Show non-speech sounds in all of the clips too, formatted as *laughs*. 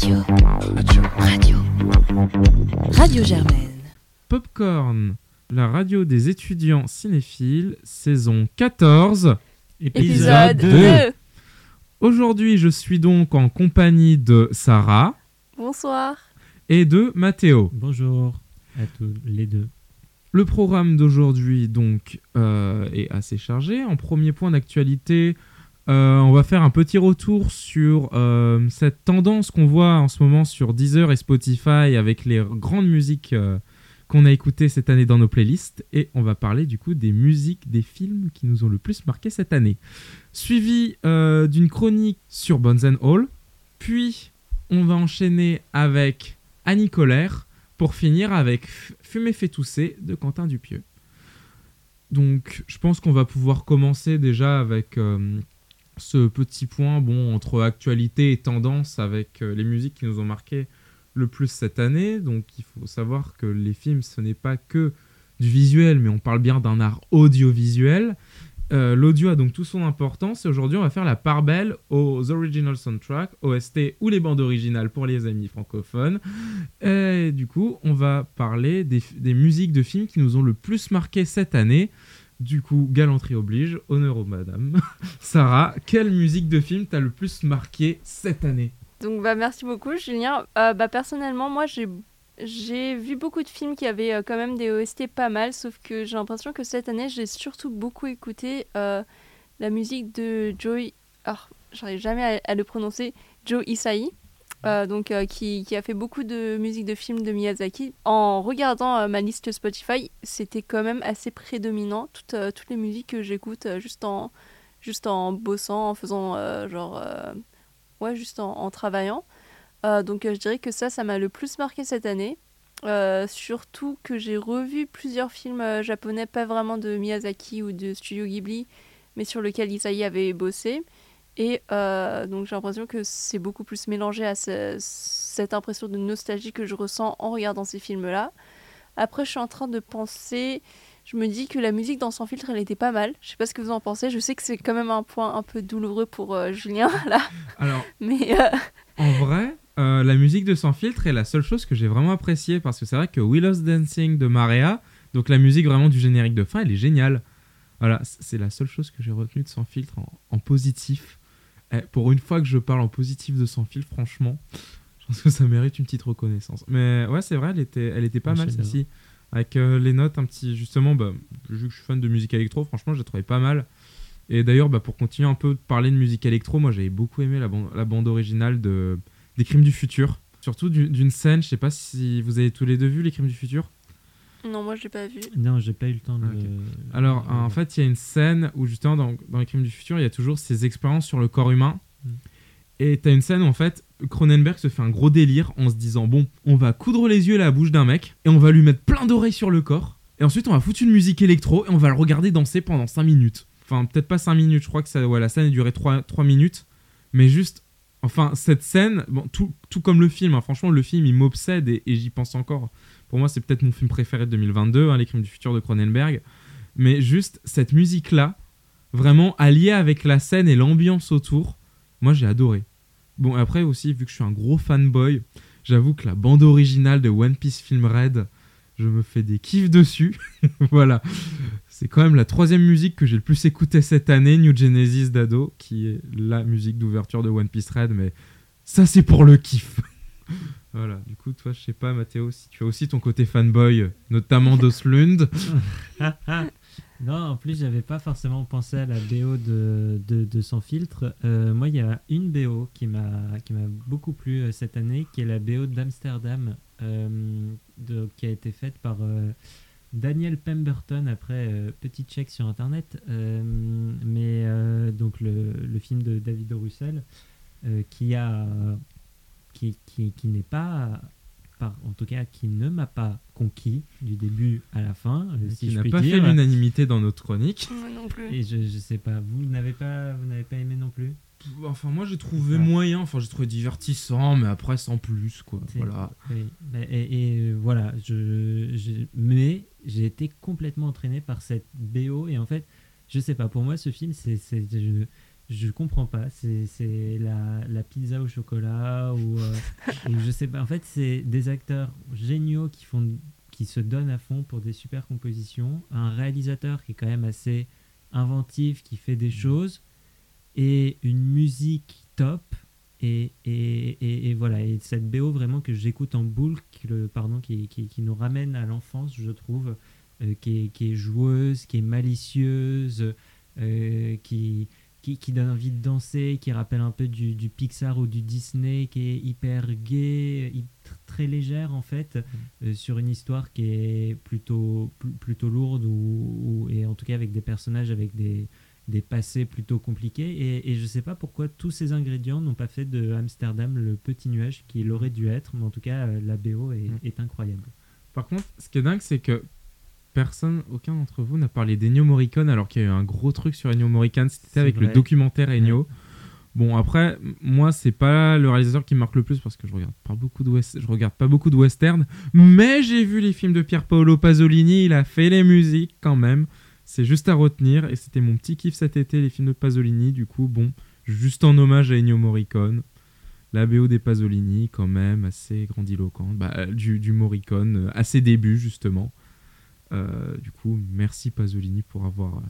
Radio. Radio. Radio Germaine. Popcorn, la radio des étudiants cinéphiles, saison 14. Épisode 2. Aujourd'hui, je suis donc en compagnie de Sarah Bonsoir. et de Mathéo. Bonjour à tous les deux. Le programme d'aujourd'hui donc euh, est assez chargé. En premier point d'actualité, euh, on va faire un petit retour sur euh, cette tendance qu'on voit en ce moment sur Deezer et Spotify avec les grandes musiques euh, qu'on a écoutées cette année dans nos playlists. Et on va parler du coup des musiques des films qui nous ont le plus marqué cette année. Suivi d'une chronique sur Bones and Hall. Puis on va enchaîner avec Annie Colère pour finir avec Fumer fait tousser de Quentin Dupieux. Donc je pense qu'on va pouvoir commencer déjà avec ce petit point bon, entre actualité et tendance avec euh, les musiques qui nous ont marqué le plus cette année. Donc il faut savoir que les films ce n'est pas que du visuel mais on parle bien d'un art audiovisuel. Euh, L'audio a donc tout son importance et aujourd'hui on va faire la part belle aux original soundtracks, OST ou les bandes originales pour les amis francophones. Et du coup on va parler des, des musiques de films qui nous ont le plus marqué cette année. Du coup, galanterie oblige, honneur aux madame. *laughs* Sarah, quelle musique de film t'a le plus marqué cette année Donc bah merci beaucoup Julien. Euh, bah personnellement moi j'ai j'ai vu beaucoup de films qui avaient euh, quand même des OST pas mal, sauf que j'ai l'impression que cette année j'ai surtout beaucoup écouté euh, la musique de Joe. Alors j'arrive jamais à, à le prononcer. Joe Isai. Euh, donc euh, qui, qui a fait beaucoup de musique de films de Miyazaki. En regardant euh, ma liste Spotify, c'était quand même assez prédominant. Toutes, toutes les musiques que j'écoute juste en juste en bossant, en faisant genre ouais juste en, travaillant. Donc je dirais que ça, ça m'a le plus marqué cette année. Surtout que j'ai revu plusieurs films japonais, pas vraiment de Miyazaki ou de Studio Ghibli, mais sur lequel Isai avait bossé. Et euh, donc j'ai l'impression que c'est beaucoup plus mélangé à ce- cette impression de nostalgie que je ressens en regardant ces films-là. Après, je suis en train de penser, je me dis que la musique dans Sans filtre, elle était pas mal. Je sais pas ce que vous en pensez. Je sais que c'est quand même un point un peu douloureux pour euh, Julien *laughs* là, Alors, mais euh, en vrai, la musique de Sans filtre est la seule chose que j'ai vraiment appréciée parce que c'est vrai que Willow's Dancing de Marea, donc la musique vraiment du générique de fin, elle est géniale. Voilà, c'est la seule chose que j'ai retenue de Sans filtre en, en positif. Eh, pour une fois que je parle en positif de Sans filtre, franchement, je pense que ça mérite une petite reconnaissance. Mais ouais, c'est vrai, elle était, elle était pas mal celle-ci. Avec euh, les notes un petit, justement, bah, vu que je suis fan de musique électro, franchement, je l'ai trouvé pas mal. Et d'ailleurs, bah, pour continuer un peu de parler de musique électro, moi j'avais beaucoup aimé la, bande- la bande originale de, des Crimes du Futur. Surtout du- d'une scène, je sais pas si vous avez tous les deux vu les Crimes du Futur? Non, moi je l'ai pas vu. Non, j'ai pas eu le temps de. Le- Alors, de- en fait, il y a une scène où justement dans, dans les Crimes du Futur, il y a toujours ces expériences sur le corps humain. Mm. Et t'as une scène où en fait, Cronenberg se fait un gros délire en se disant bon, on va coudre les yeux et la bouche d'un mec et on va lui mettre plein d'oreilles sur le corps. Et ensuite, on va foutre une musique électro et on va le regarder danser pendant 5 minutes. Enfin, peut-être pas 5 minutes, je crois que ça, ouais, la scène a duré 3, 3 minutes. Mais juste, enfin, cette scène, bon, tout, tout comme le film, hein, franchement, le film il m'obsède et, et j'y pense encore. Pour moi, c'est peut-être mon film préféré de 2022, hein, Les Crimes du Futur de Cronenberg. Mais juste cette musique-là, vraiment alliée avec la scène et l'ambiance autour, moi j'ai adoré. Bon, après aussi, vu que je suis un gros fanboy, j'avoue que la bande originale de One Piece Film Red, je me fais des kiffs dessus. *laughs* voilà. C'est quand même la troisième musique que j'ai le plus écoutée cette année, New Genesis d'Ado, qui est la musique d'ouverture de One Piece Red, mais ça c'est pour le kiff. Voilà, du coup, toi, je sais pas, Mathéo, si tu as aussi ton côté fanboy, notamment d'Oslund. *laughs* Non, en plus, j'avais pas forcément pensé à la BO de, de, Sans filtre. Euh, moi, il y a une BO qui m'a beaucoup plu euh, cette année, qui est la BO d'Amsterdam, euh, qui a été faite par euh, Daniel Pemberton. Après, petit check sur internet, mais donc le, le film de David Russell, qui a qui, qui, qui n'est pas par, en tout cas qui ne m'a pas conquis du début à la fin, si qui n'a pas dire. fait l'unanimité dans notre chronique. Moi non plus. Et je, je sais pas, vous n'avez pas, vous n'avez pas aimé non plus? Enfin, moi j'ai trouvé Ouais. moyen, enfin j'ai trouvé divertissant, mais après sans plus, quoi. Voilà. Oui, et, et, euh, voilà, je, je- mais j'ai été complètement entraîné par cette BO et en fait, je sais pas, pour moi ce film, c'est, c'est- je, je comprends pas. C'est la, la pizza au chocolat ou, euh, *laughs* ou je sais pas. En fait, c'est des acteurs géniaux qui font qui se donnent à fond pour des super compositions. Un réalisateur qui est quand même assez inventif, qui fait des choses et une musique top. Et, et, et, et voilà, et cette BO vraiment que j'écoute en boucle, qui, le, pardon, qui, qui, qui nous ramène à l'enfance, je trouve, euh, qui, est, qui est joueuse, qui est malicieuse, euh, qui, qui, qui donne envie de danser, qui rappelle un peu du, du Pixar ou du Disney, qui est hyper gay, très légère en fait, euh, sur une histoire qui est plutôt, pl- plutôt lourde, ou, ou- et en tout cas avec des personnages avec des, des passés plutôt compliqués. Et, et je sais pas pourquoi tous ces ingrédients n'ont pas fait de Amsterdam le petit nuage qu'il aurait dû être, mais en tout cas euh, la BO est, Mm. est incroyable. Par contre, ce qui est dingue, c'est que personne, aucun d'entre vous n'a parlé d'Ennio Morricone alors qu'il y a eu un gros truc sur Ennio Morricone. C'était avec le documentaire Ennio. Bon, après, moi, c'est pas le réalisateur qui me marque le plus parce que je regarde pas beaucoup de je regarde pas beaucoup de western, mais j'ai vu les films de Pier Paolo Pasolini. Il a fait les musiques quand même. C'est juste à retenir et c'était mon petit kiff cet été, les films de Pasolini. Du coup, bon, juste en hommage à Ennio Morricone. La BO des Pasolini, quand même, assez grandiloquente. Bah, euh, du, du Morricone, euh, à ses débuts, justement. Euh, du coup, merci Pasolini pour avoir euh,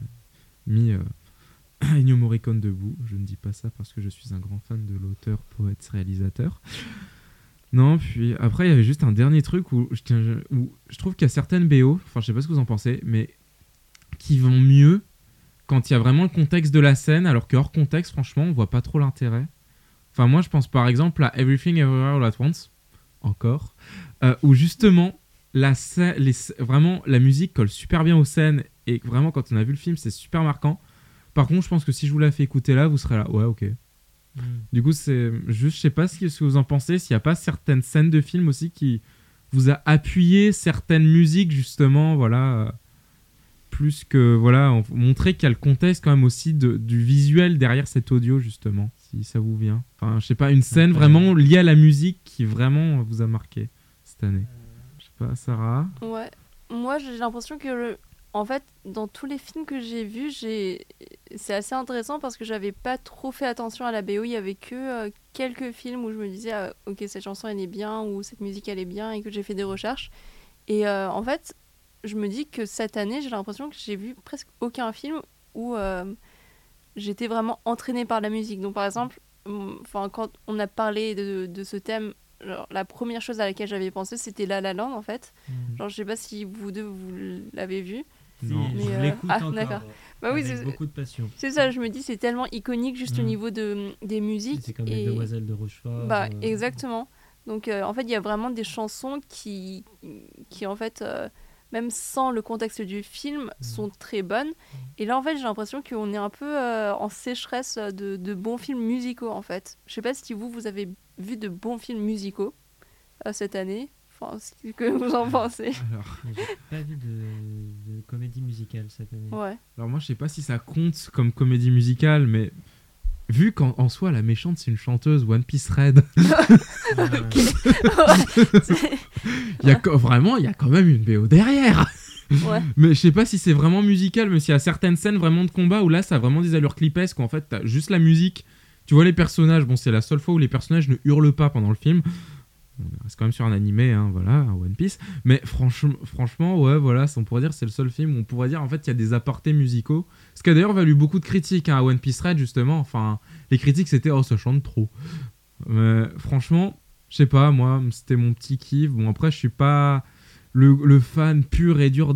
mis euh, *clears throat* Ennio Morricone debout. Je ne dis pas ça parce que je suis un grand fan de l'auteur, poète, réalisateur. Non, puis après, il y avait juste un dernier truc où je, trouve qu'il y a certaines BO, enfin, je sais pas ce que vous en pensez, mais qui vont mieux quand il y a vraiment le contexte de la scène, alors que hors contexte, franchement, on voit pas trop l'intérêt. Enfin, moi, je pense par exemple à Everything Everywhere All At Once, encore, euh, où justement, la, les, vraiment, la musique colle super bien aux scènes, et vraiment, quand on a vu le film, c'est super marquant. Par contre, je pense que si je vous la fais écouter là, vous serez là, ouais, ok. Du coup, c'est juste, je sais pas ce que vous en pensez, s'il n'y a pas certaines scènes de film aussi qui vous a appuyé certaines musiques, justement, voilà. plus que, voilà, on- montrer qu'il y a le contexte quand même aussi de- du visuel derrière cet audio, justement, si ça vous vient. Enfin, je sais pas, une scène vraiment liée à la musique qui vraiment vous a marqué cette année. Sarah? Ouais. Moi, j'ai l'impression que, en fait, dans tous les films que j'ai vus, j'ai... c'est assez intéressant parce que j'avais pas trop fait attention à la BO. Il y avait que euh, quelques films où je me disais, ah, ok, cette chanson elle est bien ou cette musique elle est bien et que j'ai fait des recherches. Et euh, en fait, je me dis que cette année, j'ai l'impression que j'ai vu presque aucun film où euh, j'étais vraiment entraînée par la musique. Donc, par exemple, quand on a parlé de ce thème, genre, la première chose à laquelle j'avais pensé, c'était La La Land, en fait. Genre, je sais pas si vous deux, vous l'avez vu. Non. je Mais, euh, l'écoute ah, encore. d'accord. Bah oui, avec c'est beaucoup de passion. c'est ça, je me dis, c'est tellement iconique juste au Mm. niveau de, des musiques. C'est comme et- les demoiselles de Rochefort. Bah, euh, exactement. Donc, euh, en fait, il y a vraiment des chansons qui, qui en fait, euh, même sans le contexte du film, sont très bonnes. Et là, en fait, j'ai l'impression qu'on est un peu euh, en sécheresse de, de bons films musicaux, en fait. Je sais pas si vous, vous avez vu de bons films musicaux euh, cette année. Enfin, ce que vous en *laughs* pensez. alors, J'ai pas vu de, de comédie musicale cette année. Ouais. alors, moi, je sais pas si ça compte comme comédie musicale, mais vu qu'en en soi, la méchante, c'est une chanteuse One Piece Red, *laughs* *laughs* il y a vraiment, il y a quand même une BO derrière. ouais. Mais je sais pas si c'est vraiment musical, mais s'il y a certaines scènes vraiment de combat où là ça a vraiment des allures clipesques, où en fait t'as juste la musique, tu vois les personnages, bon c'est la seule fois où les personnages ne hurlent pas pendant le film. On reste quand même sur un animé, hein, voilà, un One Piece. Mais franchement, franchement, ouais, voilà, on pourrait dire c'est le seul film où on pourrait dire en fait il y a des apartés musicaux. Ce qui a d'ailleurs valu beaucoup de critiques hein, à One Piece Red justement. Enfin, les critiques c'était oh ça chante trop. Mais franchement, je sais pas, moi c'était mon petit kiff. Bon après je suis pas le, fan pur et dur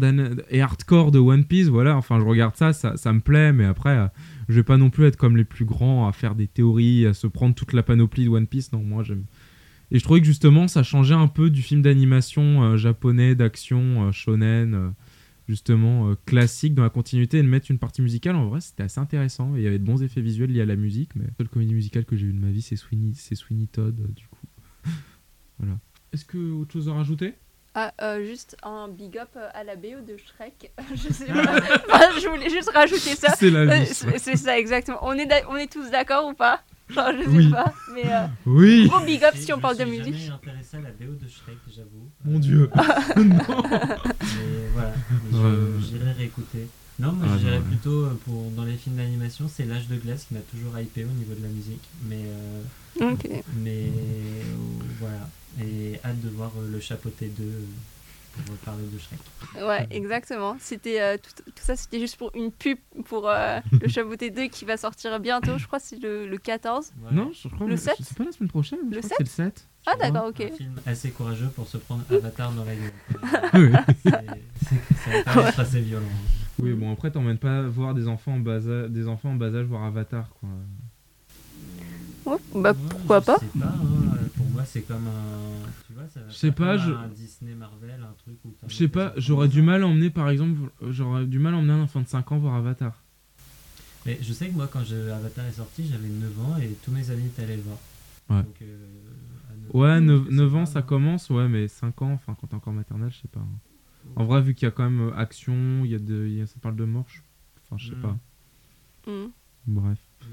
et hardcore de One Piece, voilà, enfin je regarde ça, ça, ça me plaît, mais après euh, je vais pas non plus être comme les plus grands à faire des théories, à se prendre toute la panoplie de One Piece, non, moi j'aime. Et je trouvais que justement ça changeait un peu du film d'animation euh, japonais, d'action, euh, shonen, euh, justement classique dans la continuité et de mettre une partie musicale, en vrai c'était assez intéressant, et il y avait de bons effets visuels liés à la musique, mais la seule comédie musicale que j'ai eue de ma vie c'est Sweeney, c'est Sweeney Todd, du coup. *laughs* voilà. Est-ce que autre chose à rajouter? Ah, euh, juste un big up à la BO de Shrek. *laughs* je sais pas. Enfin, je voulais juste rajouter ça. *laughs* C'est la vie. C'est c'est ça, exactement. On est, on est tous d'accord ou pas? *laughs* Genre, je sais Oui. pas. Mais euh, Oui gros big up Je si on parle de suis musique. jamais intéressé à la BO de Shrek, j'avoue. Mon Euh, dieu. non. *laughs* Mais voilà, je- j'irai réécouter. Non, moi Ah, je ouais. plutôt euh, pour dans les films d'animation, c'est l'âge de glace qui m'a toujours hypé au niveau de la musique. Mais, euh, Ok. mais euh, voilà. Et hâte de voir euh, le chapeauté 2 euh, pour parler de Shrek. Ouais, exactement. C'était euh, tout, tout ça, c'était juste pour une pub pour euh, *laughs* le Chapeauté 2 qui va sortir bientôt. Je crois que c'est le, le 14. Voilà. Non, je crois Le que 7? c'est pas la semaine prochaine. je Le crois que c'est le 7. Ah d'accord, ok. Un film assez courageux pour se prendre Avatar dans la gueule. *laughs* Oui. C'est- c'est- ça va être assez violent. Oui, bon, après, t'emmènes pas voir des enfants en bas âge, des enfants en bas âge voir Avatar, quoi. Ouais, bah Ouais, pourquoi je pas sais pas, hein, pour moi c'est comme un. Tu vois, ça va Je sais pas, comme je- Un Disney Marvel, un truc où Je sais pas, j'aurais du mal à emmener, par exemple, j'aurais du mal à emmener un enfant de 5 ans voir Avatar. Mais je sais que moi quand je- Avatar est sorti, j'avais 9 ans et tous mes amis étaient allés le voir. Ouais. Donc, euh, Ouais, ans, 9, je sais ans, pas, ça moi. commence, ouais, mais 5 ans, enfin, quand t'es encore maternelle, je sais pas. hein. En vrai, vu qu'il y a quand même euh, action, il y a de, il y a- ça parle de mort, je- enfin, je sais Mm. pas. Hmm. Bref. Ouais.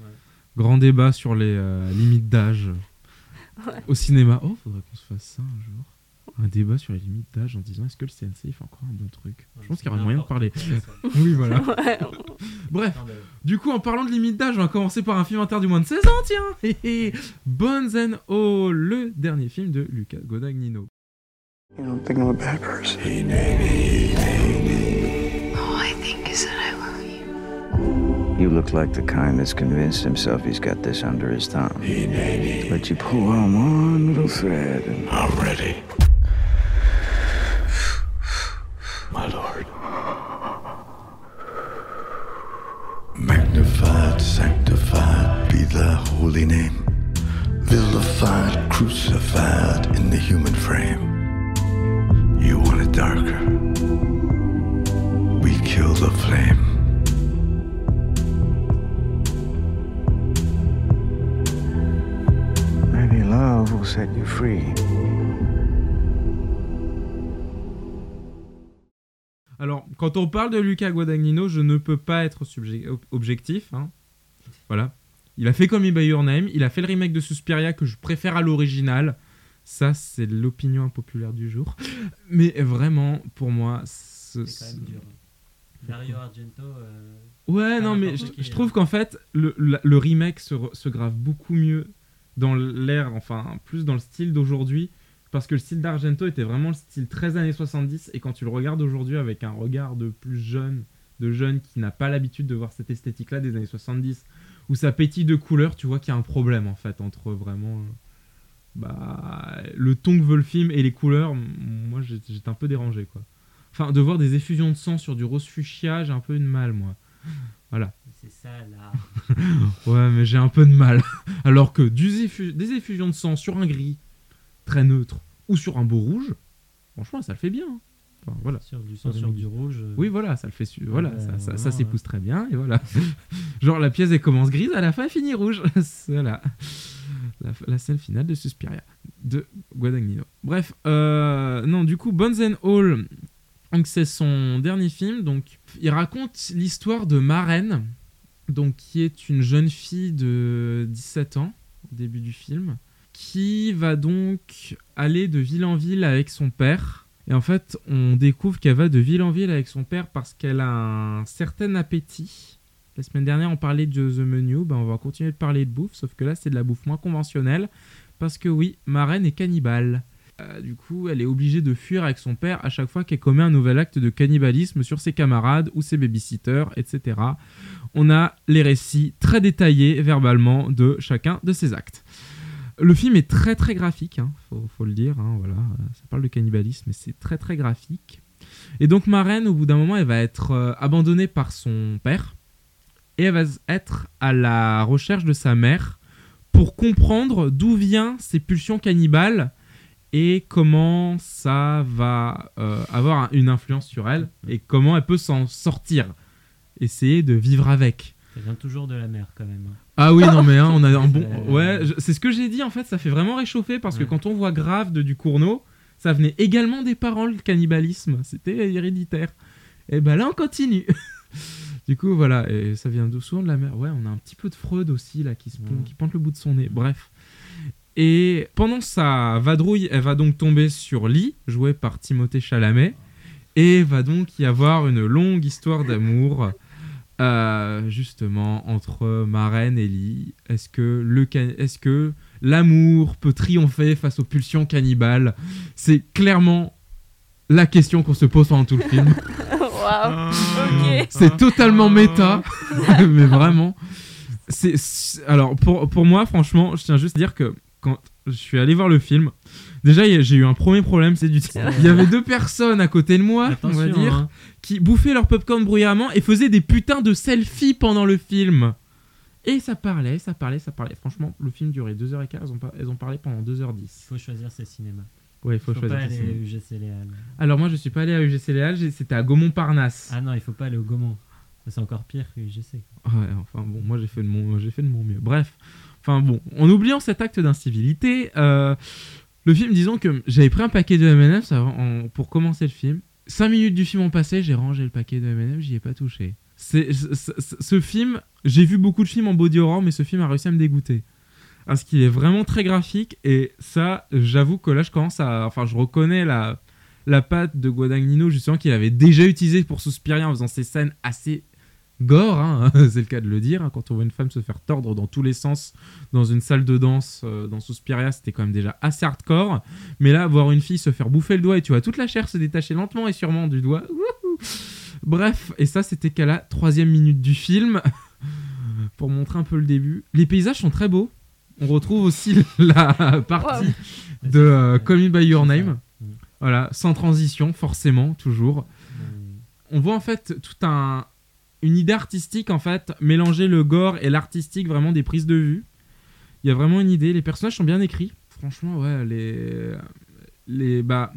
Grand débat sur les euh, limites d'âge Ouais. au cinéma. Oh, faudrait qu'on se fasse ça un jour. Un débat sur les limites d'âge en disant est-ce que le CNC il fait encore un bon truc? Je pense qu'il y aurait moyen de parler. Oui, voilà. *laughs* Ouais. Bref, du coup, en parlant de limite d'âge, on va commencer par un film interdit moins de 16 ans, tiens. *laughs* Bones and All, le dernier film de Lucas Godagnino. You don't think I'm a bad person. All I think is that I love you. You look like the kind that's convinced himself he's got this under his thumb. But you pull on one little thread and I'm ready. My lord. Magnified, sanctified be thy holy name. Vilified, crucified in the human frame. You want it darker. We kill the flame. Love will set you free. Alors, quand on parle de Lucas Guadagnino, je ne peux pas être objectif. hein. Voilà. Il a fait Call Me By Your Name, il a fait le remake de Suspiria que je préfère à l'original. Ça, c'est l'opinion impopulaire du jour. *laughs* Mais vraiment, pour moi, ce- C'est quand même dur. Dario Argento. euh, Ouais, non, mais je, je hein. trouve qu'en fait, le, remake se, re- se grave beaucoup mieux dans l'air, enfin, plus dans le style d'aujourd'hui. Parce que le style d'Argento était vraiment le style 13 années 70. Et quand tu le regardes aujourd'hui avec un regard de plus jeune, de jeune qui n'a pas l'habitude de voir cette esthétique-là des années 70, où ça pétille de couleurs, tu vois qu'il y a un problème en fait entre vraiment. euh, Bah, le ton que veut le film et les couleurs, moi j'étais un peu dérangé quoi. Enfin, de voir des effusions de sang sur du rose fuchsia, j'ai un peu de mal moi. C'est ça là. *laughs* Ouais, mais j'ai un peu de mal. *laughs* Alors que du effu- des effusions de sang sur un gris, très neutre, ou sur un beau rouge, franchement, ça le fait bien. hein. Enfin, voilà. Sur du sang, Ouais, sur mais- du rouge. euh, Oui, voilà, ça le fait. su- Voilà, ça, ça, ça vraiment, s'épouse très bien, et voilà. *laughs* Genre, la pièce, elle commence grise, à la fin, elle finit rouge. voilà. La, la scène finale de Suspiria, de Guadagnino. Bref, euh, non, du coup, Bones and All, donc c'est son dernier film. Donc, il raconte l'histoire de Maren, donc qui est une jeune fille de 17 ans au début du film, qui va donc aller de ville en ville avec son père. Et en fait, on découvre qu'elle va de ville en ville avec son père parce qu'elle a un certain appétit. La semaine dernière, on parlait de The Menu, ben on va continuer de parler de bouffe, sauf que là, c'est de la bouffe moins conventionnelle. Parce que oui, ma reine est cannibale. Euh, du coup, elle est obligée de fuir avec son père à chaque fois qu'elle commet un nouvel acte de cannibalisme sur ses camarades ou ses babysitters, etc. On a les récits très détaillés verbalement de chacun de ces actes. Le film est très très graphique, hein, faut, le dire. hein, voilà, ça parle de cannibalisme, mais c'est très très graphique. Et donc ma au bout d'un moment, elle va être euh, abandonnée par son père et elle va être à la recherche de sa mère pour comprendre d'où viennent ses pulsions cannibales et comment ça va euh, avoir un- une influence sur elle et comment elle peut s'en sortir. Essayer de vivre avec. Ça vient toujours de la mer quand même. hein. Ah oui, non, mais hein, on a un *laughs* bon. Ouais, je- c'est ce que j'ai dit en fait, ça fait vraiment réchauffer parce que quand on voit Grave de Ducournau, ça venait également des parents, le cannibalisme. C'était héréditaire. Et ben là, on continue. *laughs* du coup, voilà, et ça vient d'où? Souvent de la mer. Ouais, on a un petit peu de Freud aussi là qui, se pon- Ouais. qui pointe le bout de son nez. Bref. Et pendant sa vadrouille, elle va donc tomber sur Lee, joué par Timothée Chalamet. Et va donc y avoir une longue histoire d'amour, euh, justement, entre Maren et Lee. Est-ce que le can- est-ce que l'amour peut triompher face aux pulsions cannibales? C'est clairement la question qu'on se pose pendant tout le film. Waouh. Ok. C'est totalement méta, *laughs* mais vraiment. C'est c'est- alors pour, pour moi, franchement, je tiens juste à dire que quand je suis allé voir le film, déjà j'ai eu un premier problème, c'est du *laughs* il y avait deux personnes à côté de moi, on va dire, hein. qui bouffaient leur popcorn bruyamment et faisaient des putains de selfies pendant le film. Et ça parlait, ça parlait, ça parlait. Franchement, le film durait 2h15, elles ont, elles ont parlé pendant 2h10. faut choisir ses cinémas. Ouais, il faut, Faut, choisir. pas aller à UGC Léal. Alors moi, je suis pas allé à UGC Léal, j'ai- c'était à Gaumont-Parnasse. Ah non, il faut pas aller au Gaumont. C'est encore pire que UGC. Ouais, enfin bon, moi j'ai fait de mon, j'ai fait de mon mieux. Bref, enfin bon, en oubliant cet acte d'incivilité, euh, le film, disons que j'avais pris un paquet de M&M's pour commencer le film. Cinq minutes du film ont passé, j'ai rangé le paquet de M&M's, j'y ai pas touché. C'est, ce, film, j'ai vu beaucoup de films en body horror, mais ce film a réussi à me dégoûter. Parce qu'il est vraiment très graphique et ça, j'avoue que là, je commence à, enfin, je reconnais la, la patte de Guadagnino justement qu'il avait déjà utilisé pour Suspiria en faisant ces scènes assez gore, hein, *laughs* c'est le cas de le dire, hein, quand on voit une femme se faire tordre dans tous les sens dans une salle de danse euh, dans Suspiria, c'était quand même déjà assez hardcore. Mais là, voir une fille se faire bouffer le doigt et tu vois toute la chair se détacher lentement et sûrement du doigt. wouhou. Bref, et ça c'était qu'à la troisième minute du film, *laughs* pour montrer un peu le début. Les paysages sont très beaux. On retrouve aussi *laughs* la partie Wow. de euh, Call Me By Your. Name. Mm. Voilà, sans transition, forcément, toujours Euh, on voit en fait tout un une idée artistique en fait mélanger le gore et l'artistique vraiment des prises de vue. Il y a vraiment une idée. Les personnages sont bien écrits. Franchement ouais les les bah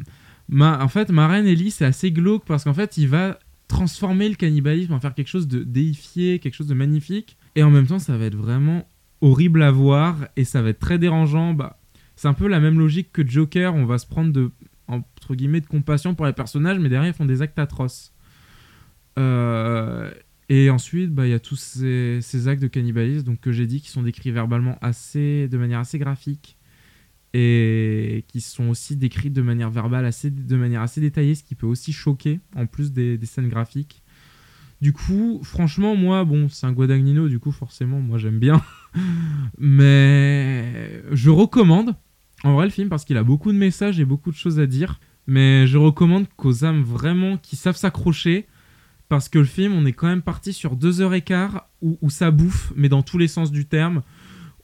ma, en fait Maren Ellie c'est assez glauque parce qu'en fait il va transformer le cannibalisme en faire quelque chose de déifié quelque chose de magnifique. Et en même temps ça va être vraiment horrible à voir et ça va être très dérangeant. Bah c'est un peu la même logique que Joker. On va se prendre de entre guillemets de compassion pour les personnages mais derrière ils font des actes atroces. Euh, et ensuite, bah, il y a tous ces, ces actes de cannibalisme donc, que j'ai dit qui sont décrits verbalement assez, de manière assez graphique et qui sont aussi décrits de manière verbale, assez, de manière assez détaillée, ce qui peut aussi choquer en plus des, des scènes graphiques. Du coup, franchement, moi, bon, c'est un Guadagnino, du coup, forcément, moi j'aime bien. *laughs* Mais je recommande en vrai le film parce qu'il a beaucoup de messages et beaucoup de choses à dire. Mais je recommande qu'aux âmes vraiment qui savent s'accrocher, parce que le film, on est quand même parti sur deux heures et quart où, ça bouffe, mais dans tous les sens du terme,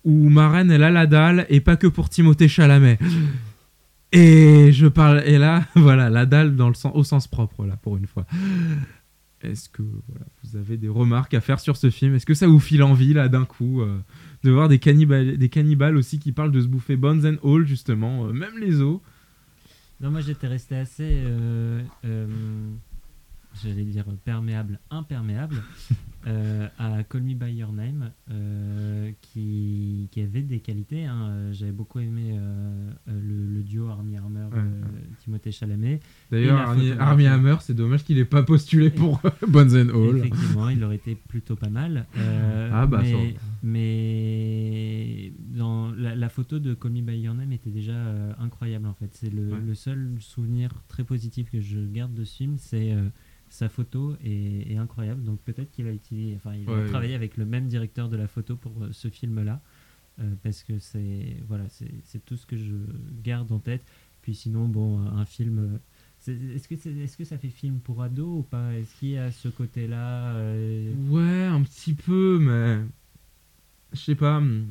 où Maren, elle a la dalle, et pas que pour Timothée Chalamet. Et je parle, et là, *laughs* voilà, la dalle dans le sens, au sens propre, là, pour une fois. Est-ce que vous avez des remarques à faire sur ce film? Est-ce que ça vous file envie, là, d'un coup, euh, de voir des cannibales, aussi qui parlent de se bouffer bones and all, justement, euh, même les os? Non, moi j'étais resté assez. euh, J'allais dire perméable, imperméable *laughs* euh, à Call Me By Your Name, euh, qui, qui avait des qualités. hein. J'avais beaucoup aimé euh, le, le duo Armie Hammer, Ouais. Timothée Chalamet. D'ailleurs, photographie. Armie Hammer, c'est dommage qu'il ait pas postulé pour Bones and All. Effectivement, il aurait été plutôt pas mal. Ah, bah, mais, ça- mais dans la, la photo de Call Me By Your Name était déjà incroyable en fait. C'est le, Ouais. le seul souvenir très positif que je garde de ce film, c'est sa photo est, est incroyable. Donc peut-être qu'il a utilisé, enfin il Ouais. travaillé avec le même directeur de la photo pour euh, ce film-là, euh, parce que c'est voilà, c'est c'est tout ce que je garde en tête. Puis sinon, bon, un film. euh, Est-ce que, est-ce que ça fait film pour ado ou pas? Est-ce qu'il y a ce côté-là euh, Ouais, un petit peu, mais. Je sais pas. hum.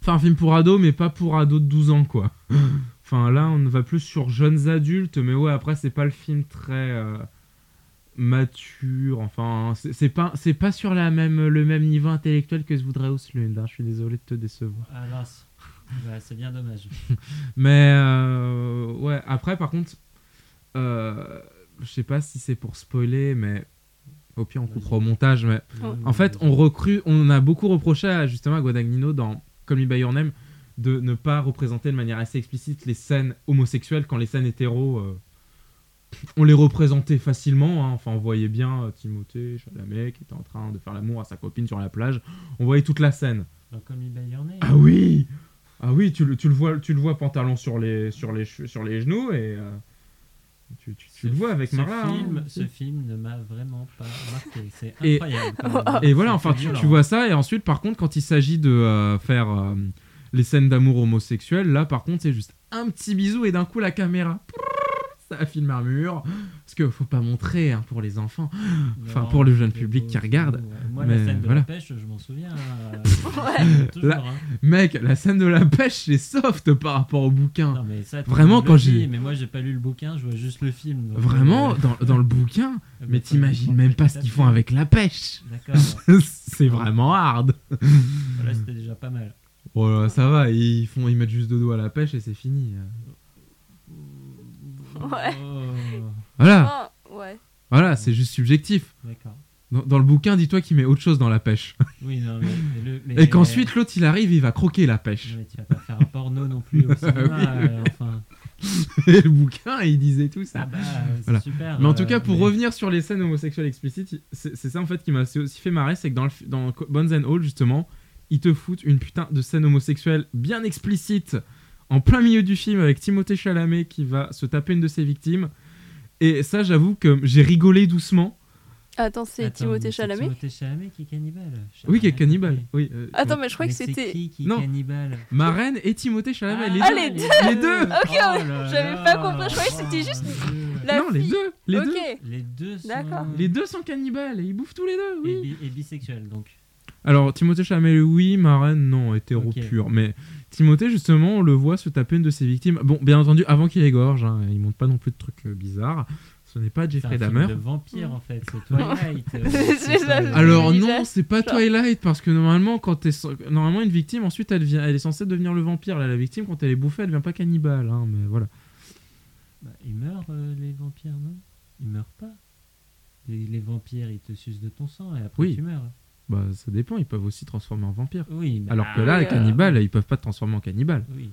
Enfin, un film pour ados, mais pas pour ados de 12 ans, quoi. *laughs* enfin, là, on va plus sur jeunes adultes, mais ouais, après, c'est pas le film très. euh, mature, enfin, c'est c'est pas, c'est pas sur la même, le même niveau intellectuel que ce voudrait Oslund, hein, je suis désolé de te décevoir. Ah mince. Bah, c'est bien dommage. *laughs* Mais euh, ouais, après par contre, euh, je sais pas si c'est pour spoiler, mais au pire on coupera au montage. Mais en fait, on recrue, on a beaucoup reproché à, justement à Guadagnino dans Call Me by Your Name de ne pas représenter de manière assez explicite les scènes homosexuelles quand les scènes hétéros. euh, on les représentait facilement, hein. enfin on voyait bien euh, Timothée Chalamet qui était en train de faire l'amour à sa copine sur la plage, on voyait toute la scène. Name Ah oui Ah oui, tu le, tu le vois, tu le vois pantalon sur les, sur les, sur les genoux et... euh, Tu, tu- tu le vois avec ce Mara. hein. Ce film ne m'a vraiment pas marqué. C'est incroyable. *laughs* Et voilà, enfin, tu, vois ça, et ensuite, par contre, quand il s'agit de euh, faire euh, les scènes d'amour homosexuel, là, par contre, c'est juste un petit bisou, et d'un coup, la caméra, un mur. Parce que faut pas montrer hein, pour les enfants. *gasps* Enfin, pour le jeune public beau, qui regarde. ouais. Moi, Mais la scène de voilà. la pêche, je m'en souviens. euh, *laughs* toujours, hein. Mec, la scène de la pêche, c'est soft par rapport au bouquin. Non, mais ça, Vraiment, quand j'ai- Mais moi, j'ai pas lu le bouquin, je vois juste le film. donc, Vraiment, euh, dans, dans le bouquin, bah, *laughs* mais t'imagines même pas ce qu'ils font avec la pêche. *laughs* C'est vraiment hard. Voilà, c'était déjà pas mal. Voilà, ça va, ils, font, ils mettent juste deux doigts à la pêche et c'est fini. Ouais. Ah. Oh, Voilà, Oh, ouais. voilà, c'est juste subjectif. D'accord. Dans, dans le bouquin, dis-toi qu'il met autre chose dans la pêche. *laughs* Oui, non, mais, mais le- mais- Et qu'ensuite, l'autre, il arrive, il va croquer la pêche. Mais tu vas pas faire un porno non plus au *laughs* cinéma. Oui. euh, enfin, Et le bouquin, il disait tout ça. ah bah, c'est Voilà. super. Mais en tout euh, cas, pour mais- revenir sur les scènes homosexuelles explicites, c'est ça en fait qui m'a aussi fait marrer, c'est que dans, le, dans Bones and All, justement, ils te foutent une putain de scène homosexuelle bien explicite en plein milieu du film avec Timothée Chalamet qui va se taper une de ses victimes. Et ça, j'avoue que j'ai rigolé doucement. Attends, c'est Timothée Chalamet Timothée Chalamet qui est cannibale. Oui, qui est cannibale. Oui, euh, Attends, mais je crois que c'était. qui qui est Non. cannibale Ma reine et Timothée Chalamet, les Ah, deux. les Les deux Ok, Oh *laughs* j'avais pas compris, je croyais que c'était juste la non, les deux. Les deux. Les deux sont... D'accord. Les deux sont cannibales et ils bouffent tous les deux, Et, oui. bi- et bisexuels, donc. Alors, Timothée Chalamet, oui, Marraine, non, hétéro Ok. pur. Mais Timothée, justement, on le voit se taper une de ses victimes. Bon, bien entendu, avant qu'il égorge, hein, il montre pas non plus de trucs euh, bizarres. Ce n'est pas C'est un Jeffrey Dahmer. de vampire, en fait. C'est *laughs* Twilight. euh, C'est c'est Alors non, c'est pas Genre. Twilight parce que normalement, quand t'es normalement une victime, ensuite elle vient, elle est censée devenir le vampire. Là, la victime, quand elle est bouffée, elle devient pas cannibale. Hein, mais voilà. Bah, ils meurent, euh, les vampires, non? Ils meurent pas. Les, les vampires, ils te sucent de ton sang et après Oui. tu meurs. Bah, ça dépend. Ils peuvent aussi transformer en vampire. Oui, bah, Alors que là, les oui, euh, cannibales, ils peuvent pas te transformer en cannibale. Oui.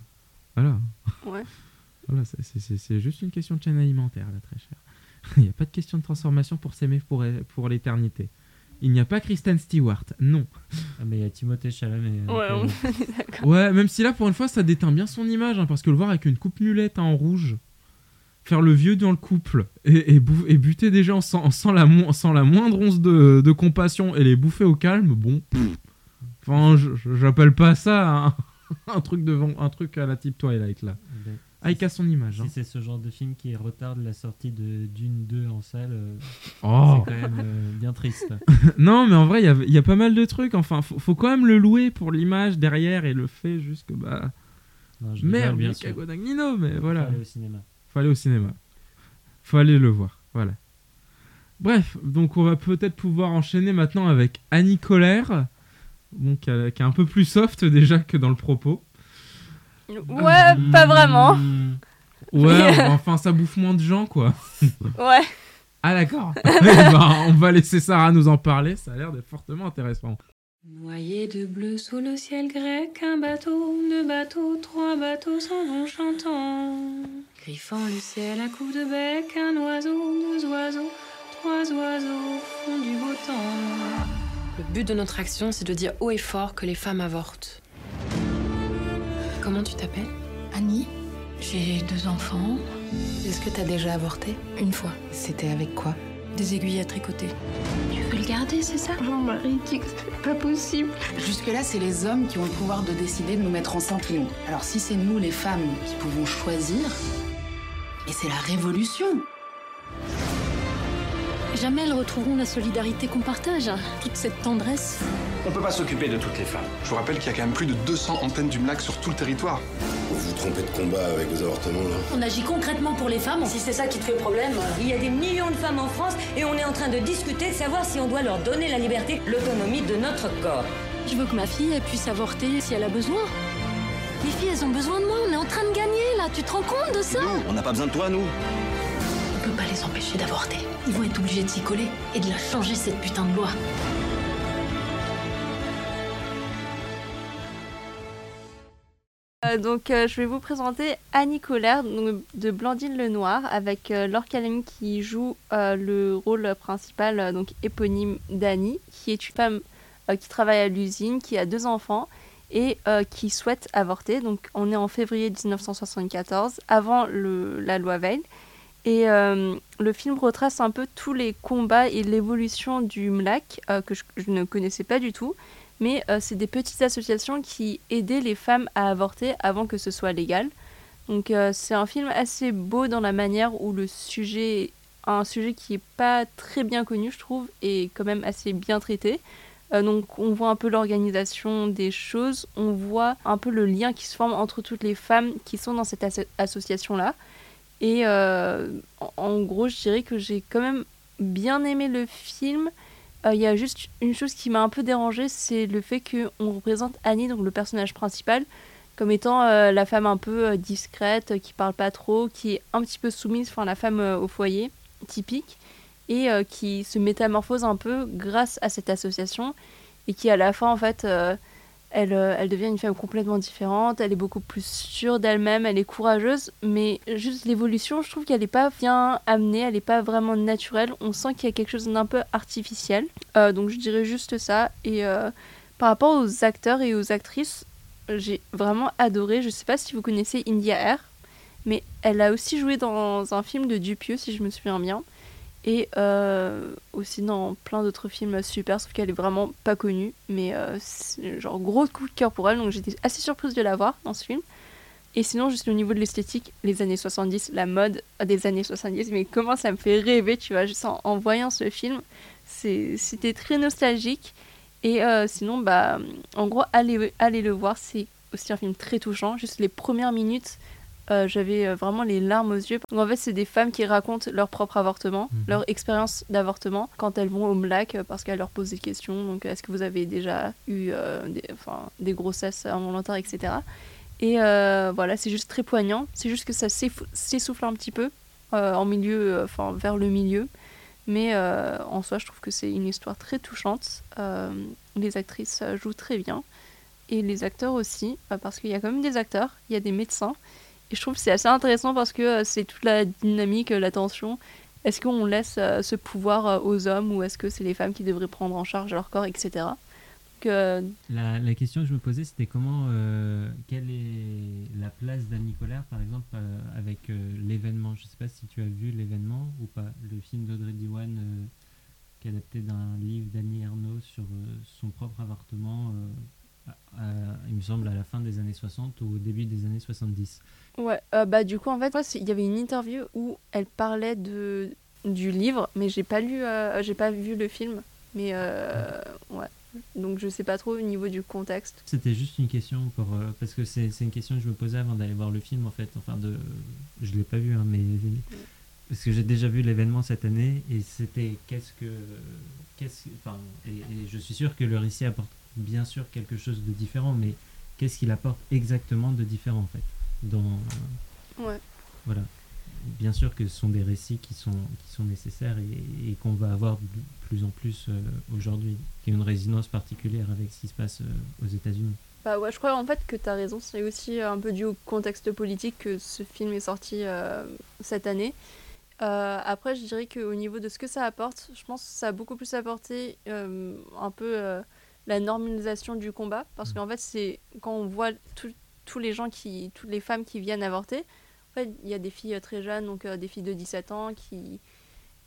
Voilà. Ouais. Voilà, c'est- juste une question de chaîne alimentaire, là, très cher. *laughs* Il n'y a pas de question de transformation pour s'aimer pour, pour l'éternité. Il n'y a pas Kristen Stewart, non. Ah, mais il y a Timothée Chalamet. donc, Ouais, on est d'accord. Ouais, même si là, pour une fois, ça déteint bien son image, hein, parce que le voir avec une coupe mulette hein, en rouge, faire le vieux dans le couple, et, et, et buter des gens sans, sans, la, mo- sans la moindre once de, de compassion, et les bouffer au calme, bon... pff. Enfin, j'appelle pas ça un, *laughs* un truc devant, un truc à la type Twilight, là. ben, Ah, il casse son image. hein. Si c'est ce genre de film qui retarde la sortie de Dune 2 en salle, euh, Oh c'est quand même euh, bien triste. *laughs* Non, mais en vrai, il y y a pas mal de trucs. Enfin, faut, faut quand même le louer pour l'image derrière et le fait juste que, bah... Non, je rigole, Merde, bien sûr. Dagnino, mais voilà. aller au cinéma. Faut aller au cinéma. Faut aller le voir. Voilà. Bref, donc on va peut-être pouvoir enchaîner maintenant avec Annie Colère, bon, qui, a- qui est un peu plus soft déjà que dans le propos. Ouais, pas vraiment. Mmh. Ouais, enfin ça bouffe moins de gens quoi. *laughs* Ouais. Ah d'accord. *laughs* Eh ben, on va laisser Sarah nous en parler, ça a l'air d'être fortement intéressant. Noyé de bleu sous le ciel grec, un bateau, deux bateaux, trois bateaux s'en vont chantant. Griffant le ciel à coups de bec, un oiseau, deux oiseaux, trois oiseaux font du beau temps. Le but de notre action, c'est de dire haut et fort que les femmes avortent. Comment tu t'appelles? Annie, j'ai deux enfants, Est-ce que t'as déjà avorté? Une fois. C'était avec quoi? Des aiguilles à tricoter. Tu veux le garder, c'est ça? Jean-Marie dit que c'est pas possible. Jusque-là, c'est les hommes qui ont le pouvoir de décider de nous mettre enceintes ou non. Alors si c'est nous, les femmes, qui pouvons choisir, et c'est la révolution. Jamais elles retrouveront la solidarité qu'on partage, hein. toute cette tendresse. On peut pas s'occuper de toutes les femmes. Je vous rappelle qu'il y a quand même plus de 200 antennes du MLAC sur tout le territoire. Vous vous trompez de combat avec vos avortements, là On agit concrètement pour les femmes. Si c'est ça qui te fait problème. Il y a des millions de femmes en France et on est en train de discuter de savoir si on doit leur donner la liberté, l'autonomie de notre corps. Je veux que ma fille elle puisse avorter si elle a besoin. Les filles, elles ont besoin de moi. On est en train de gagner là. Tu te rends compte de ça? On n'a pas besoin de toi, nous. D'avorter. Ils vont être obligés de s'y coller et de la changer cette putain de loi. Euh, donc, euh, je vais vous présenter Annie Colère de Blandine Lenoir avec euh, Laure Calamy qui joue le rôle principal, donc éponyme d'Annie, qui est une femme qui travaille à l'usine, qui a deux enfants et qui souhaite avorter. Donc, on est en février 1974, avant la loi Veil. Et euh, le film retrace un peu tous les combats et l'évolution du MLAC, euh, que je, ne connaissais pas du tout. Mais euh, c'est des petites associations qui aidaient les femmes à avorter avant que ce soit légal. Donc c'est un film assez beau dans la manière où le sujet, un sujet qui est pas très bien connu, je trouve, est quand même assez bien traité. Donc on voit un peu l'organisation des choses, on voit un peu le lien qui se forme entre toutes les femmes qui sont dans cette asso- association-là. Et euh, en, gros, je dirais que j'ai quand même bien aimé le film. Euh, Il y a juste une chose qui m'a un peu dérangée, c'est le fait qu'on représente Annie, donc le personnage principal, comme étant euh, la femme un peu discrète, qui parle pas trop, qui est un petit peu soumise, enfin la femme au foyer, typique, et qui se métamorphose un peu grâce à cette association, et qui à la fin, en fait, elle, euh, elle devient une femme complètement différente, elle est beaucoup plus sûre d'elle-même, elle est courageuse, mais juste l'évolution, je trouve qu'elle n'est pas bien amenée, elle n'est pas vraiment naturelle, on sent qu'il y a quelque chose d'un peu artificiel. Euh, donc je dirais juste ça, et euh, par rapport aux acteurs et aux actrices, j'ai vraiment adoré, je sais pas si vous connaissez India Air, mais elle a aussi joué dans un film de Dupieux, si je me souviens bien. Et euh, aussi dans plein d'autres films super, sauf qu'elle est vraiment pas connue. Mais euh, genre gros coup de cœur pour elle, donc j'étais assez surprise de la voir dans ce film. Et sinon, juste au niveau de l'esthétique, les années 70, la mode des années 70, mais comment ça me fait rêver, tu vois, juste en, voyant ce film. C'était très nostalgique. Et euh, sinon, bah, en gros, allez, allez le voir, c'est aussi un film très touchant. Juste les premières minutes, euh, j'avais euh, vraiment les larmes aux yeux. Donc en fait, c'est des femmes qui racontent leur propre avortement, leur expérience d'avortement quand elles vont au MLAC euh, parce qu'elles leur posent des questions. Donc est-ce que vous avez déjà eu euh, des, enfin, des grossesses involontaires, etc. Et euh, voilà, c'est juste très poignant. C'est juste que ça s'essouffle un petit peu en milieu, enfin vers le milieu. Mais en soi, je trouve que c'est une histoire très touchante. Les actrices jouent très bien. Et les acteurs aussi, parce qu'il y a quand même des acteurs, il y a des médecins. Et je trouve que c'est assez intéressant parce que euh, c'est toute la dynamique, euh, la tension. Est-ce qu'on laisse euh, ce pouvoir aux hommes ou est-ce que c'est les femmes qui devraient prendre en charge leur corps, etc. La, question que je me posais, c'était comment, quelle est la place d'Anne Colère, par exemple, avec l'événement? Je ne sais pas si tu as vu l'événement ou pas, le film d'Audrey Diwan, qui est adapté d'un livre d'Annie Ernaux sur son propre avortement, euh, il me semble, à la fin des années 60 ou au début des années 70. Ouais, euh, bah du coup en fait, il y avait une interview où elle parlait de du livre, mais j'ai pas lu, euh, j'ai pas vu le film, mais euh, ouais, donc je sais pas trop au niveau du contexte. C'était juste une question pour parce que c'est une question que je me posais avant d'aller voir le film en fait. Enfin de, je l'ai pas vu hein, mais parce que j'ai déjà vu l'événement cette année et c'était qu'est-ce que qu'est-ce que- enfin et, et je suis sûr que le récit apporte bien sûr quelque chose de différent mais qu'est-ce qu'il apporte exactement de différent en fait dans Ouais. voilà bien sûr que ce sont des récits qui sont qui sont nécessaires et, et qu'on va avoir de plus en plus euh, aujourd'hui qui ont une résonance particulière avec ce qui se passe euh, aux États-Unis Bah ouais, je crois en fait que t'as raison, c'est aussi un peu dû au contexte politique que ce film est sorti euh, cette année. Euh, après, je dirais qu'au niveau de ce que ça apporte, je pense que ça a beaucoup plus apporté euh, un peu euh, la normalisation du combat, parce qu'en fait, c'est quand on voit tous les gens qui, toutes les femmes qui viennent avorter, en fait, il y a des filles euh, très jeunes, donc euh, des filles de 17 ans qui,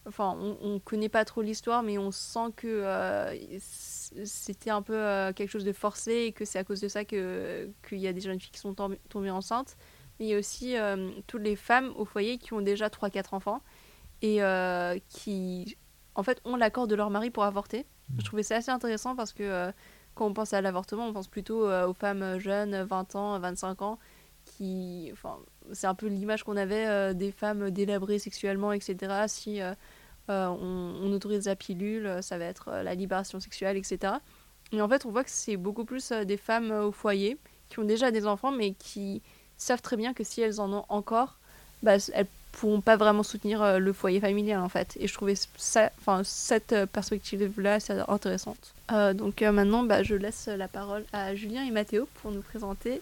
enfin, on, on connaît pas trop l'histoire, mais on sent que euh, c'était un peu euh, quelque chose de forcé et que c'est à cause de ça que qu'il y a des jeunes filles qui sont tomb- tombées enceintes. Mais il y a aussi toutes les femmes au foyer qui ont déjà 3-4 enfants et qui, en fait, ont l'accord de leur mari pour avorter. Je trouvais ça assez intéressant parce que euh, quand on pense à l'avortement, on pense plutôt euh, aux femmes jeunes, 20 ans, 25 ans, qui, enfin, c'est un peu l'image qu'on avait euh, des femmes délabrées sexuellement, etc. Si on, on autorise la pilule, ça va être la libération sexuelle, etc. Mais en fait, on voit que c'est beaucoup plus des femmes au foyer qui ont déjà des enfants, mais qui savent très bien que si elles en ont encore, bah, elles pourront pas vraiment soutenir euh, le foyer familial en fait. Et je trouvais ça, enfin cette euh, perspective-là assez intéressante. Euh, donc euh, maintenant, bah, je laisse la parole à Julien et Mathéo pour nous présenter